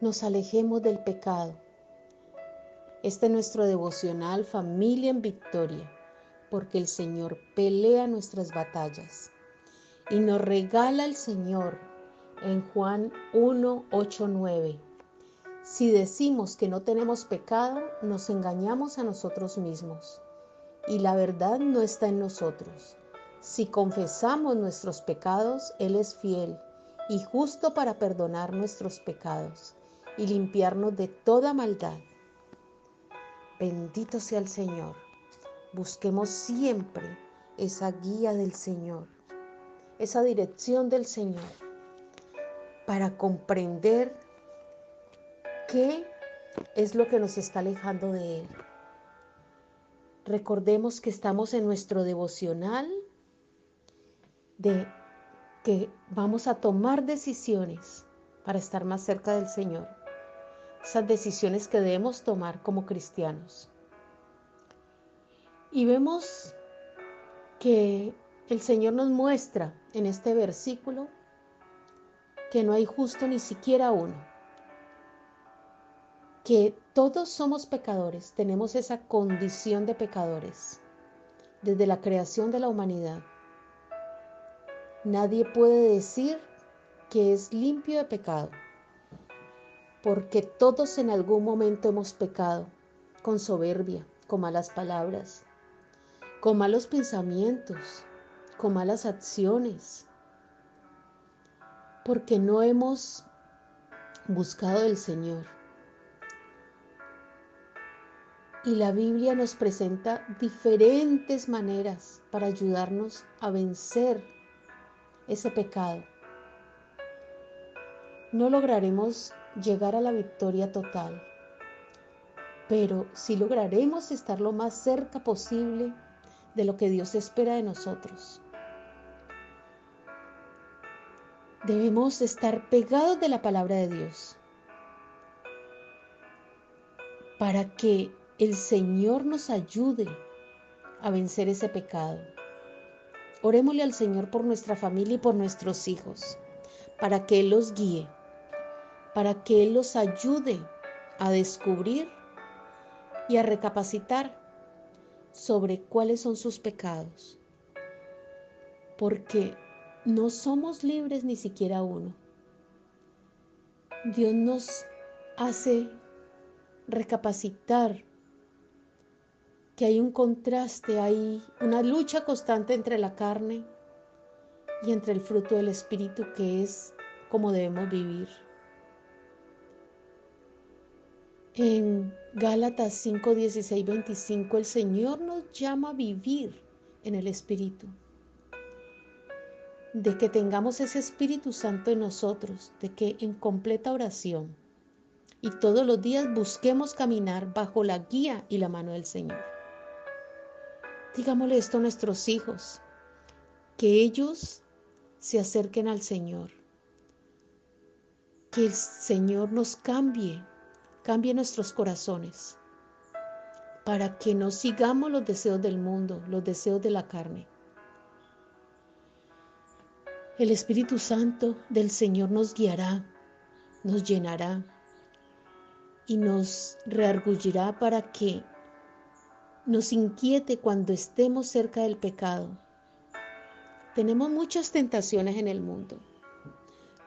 nos alejemos del pecado. Este es nuestro devocional Familia en Victoria, porque el Señor pelea nuestras batallas y nos regala el Señor en Juan 1, 8, 9. Si decimos que no tenemos pecado, nos engañamos a nosotros mismos y la verdad no está en nosotros. Si confesamos nuestros pecados, Él es fiel y justo para perdonar nuestros pecados y limpiarnos de toda maldad. Bendito sea el Señor. Busquemos siempre esa guía del Señor, esa dirección del Señor, para comprender qué es lo que nos está alejando de Él. Recordemos que estamos en nuestro devocional de que vamos a tomar decisiones para estar más cerca del Señor esas decisiones que debemos tomar como cristianos. Y vemos que el Señor nos muestra en este versículo que no hay justo ni siquiera uno, que todos somos pecadores, tenemos esa condición de pecadores desde la creación de la humanidad. Nadie puede decir que es limpio de pecado porque todos en algún momento hemos pecado con soberbia, con malas palabras, con malos pensamientos, con malas acciones, porque no hemos buscado el Señor. Y la Biblia nos presenta diferentes maneras para ayudarnos a vencer ese pecado. No lograremos llegar a la victoria total. Pero si lograremos estar lo más cerca posible de lo que Dios espera de nosotros. Debemos estar pegados de la palabra de Dios para que el Señor nos ayude a vencer ese pecado. Orémosle al Señor por nuestra familia y por nuestros hijos, para que Él los guíe para que Él los ayude a descubrir y a recapacitar sobre cuáles son sus pecados. Porque no somos libres ni siquiera uno. Dios nos hace recapacitar que hay un contraste, hay una lucha constante entre la carne y entre el fruto del Espíritu que es como debemos vivir. En Gálatas 5, 16, 25, el Señor nos llama a vivir en el Espíritu. De que tengamos ese Espíritu Santo en nosotros, de que en completa oración y todos los días busquemos caminar bajo la guía y la mano del Señor. Digámosle esto a nuestros hijos, que ellos se acerquen al Señor, que el Señor nos cambie cambie nuestros corazones para que no sigamos los deseos del mundo, los deseos de la carne. El Espíritu Santo del Señor nos guiará, nos llenará y nos reargullirá para que nos inquiete cuando estemos cerca del pecado. Tenemos muchas tentaciones en el mundo.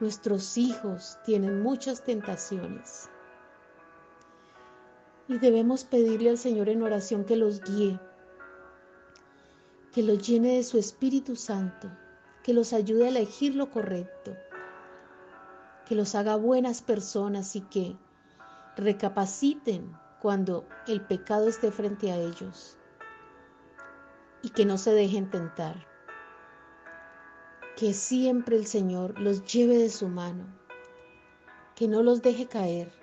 Nuestros hijos tienen muchas tentaciones. Y debemos pedirle al Señor en oración que los guíe, que los llene de su Espíritu Santo, que los ayude a elegir lo correcto, que los haga buenas personas y que recapaciten cuando el pecado esté frente a ellos y que no se dejen tentar. Que siempre el Señor los lleve de su mano, que no los deje caer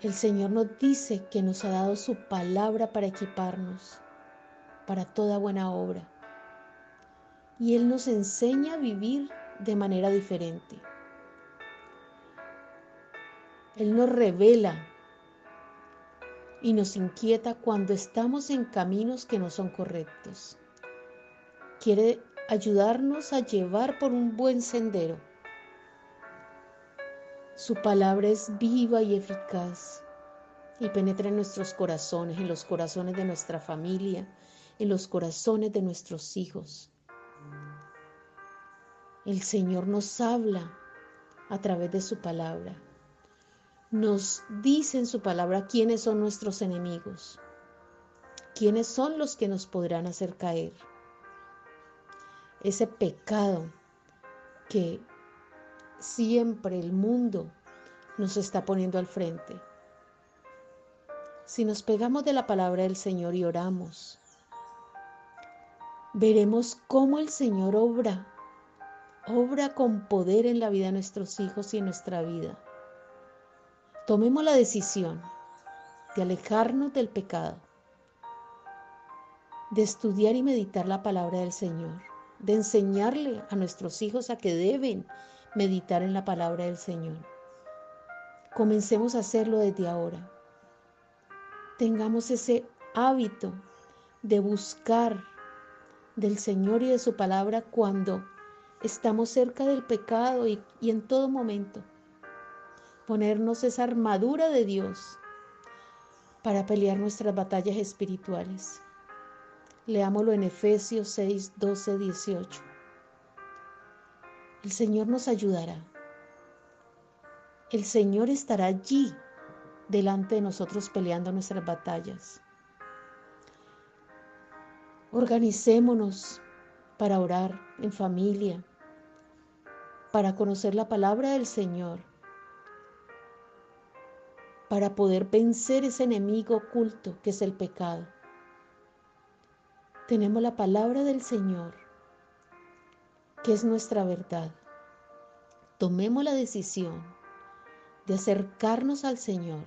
El Señor nos dice que nos ha dado su palabra para equiparnos para toda buena obra. Y Él nos enseña a vivir de manera diferente. Él nos revela y nos inquieta cuando estamos en caminos que no son correctos. Quiere ayudarnos a llevar por un buen sendero. Su palabra es viva y eficaz y penetra en nuestros corazones, en los corazones de nuestra familia, en los corazones de nuestros hijos. El Señor nos habla a través de su palabra. Nos dice en su palabra quiénes son nuestros enemigos, quiénes son los que nos podrán hacer caer. Ese pecado que siempre el mundo nos está poniendo al frente. Si nos pegamos de la palabra del Señor y oramos, veremos cómo el Señor obra, obra con poder en la vida de nuestros hijos y en nuestra vida. Tomemos la decisión de alejarnos del pecado, de estudiar y meditar la palabra del Señor, de enseñarle a nuestros hijos a que deben meditar en la palabra del Señor. Comencemos a hacerlo desde ahora. Tengamos ese hábito de buscar del Señor y de su palabra cuando estamos cerca del pecado y, en todo momento. Ponernos esa armadura de Dios para pelear nuestras batallas espirituales. Leámoslo en Efesios 6, 12, 18. El Señor nos ayudará. El Señor estará allí delante de nosotros peleando nuestras batallas. Organicémonos para orar en familia, para conocer la palabra del Señor, para poder vencer ese enemigo oculto que es el pecado. Tenemos la palabra del Señor, que es nuestra verdad. Tomemos la decisión de acercarnos al Señor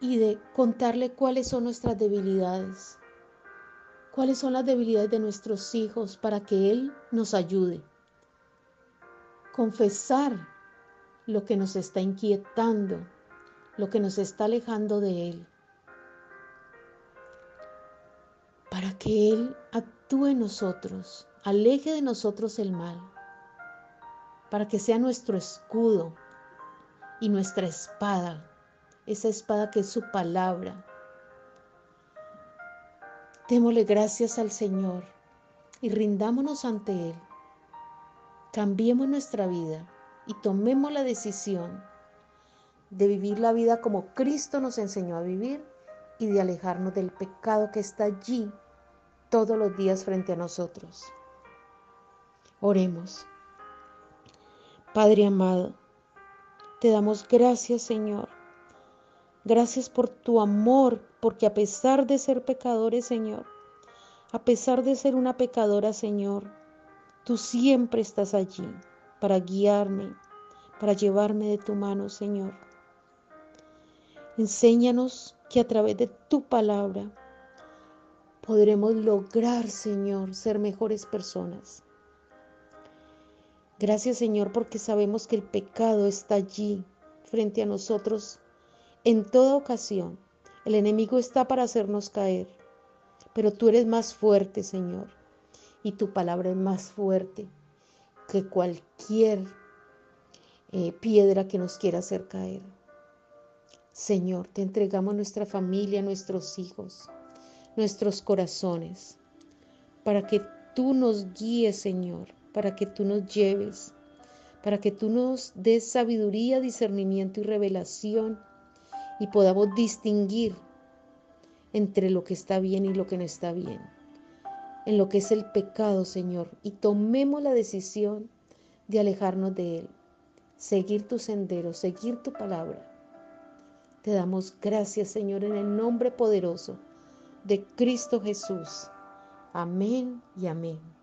y de contarle cuáles son nuestras debilidades cuáles son las debilidades de nuestros hijos para que Él nos ayude. Confesar lo que nos está inquietando, lo que nos está alejando de Él. Para que Él actúe en nosotros, aleje de nosotros el mal, para que sea nuestro escudo y nuestra espada, esa espada que es su palabra, Démosle gracias al Señor y rindámonos ante Él. Cambiemos nuestra vida y tomemos la decisión de vivir la vida como Cristo nos enseñó a vivir y de alejarnos del pecado que está allí todos los días frente a nosotros. Oremos. Padre amado, te damos gracias Señor Gracias por tu amor, porque a pesar de ser pecadores, Señor, a pesar de ser una pecadora, Señor, tú siempre estás allí para guiarme, para llevarme de tu mano, Señor. Enséñanos que a través de tu palabra podremos lograr, Señor, ser mejores personas. Gracias, Señor, porque sabemos que el pecado está allí frente a nosotros en toda ocasión, el enemigo está para hacernos caer, pero tú eres más fuerte, Señor, y tu palabra es más fuerte que cualquier eh, piedra que nos quiera hacer caer. Señor, te entregamos nuestra familia, nuestros hijos, nuestros corazones, para que tú nos guíes, Señor, para que tú nos lleves, para que tú nos des sabiduría, discernimiento y revelación y podamos distinguir entre lo que está bien y lo que no está bien, en lo que es el pecado, Señor, y tomemos la decisión de alejarnos de él, seguir tu sendero, seguir tu palabra. Te damos gracias, Señor, en el nombre poderoso de Cristo Jesús. Amén y amén.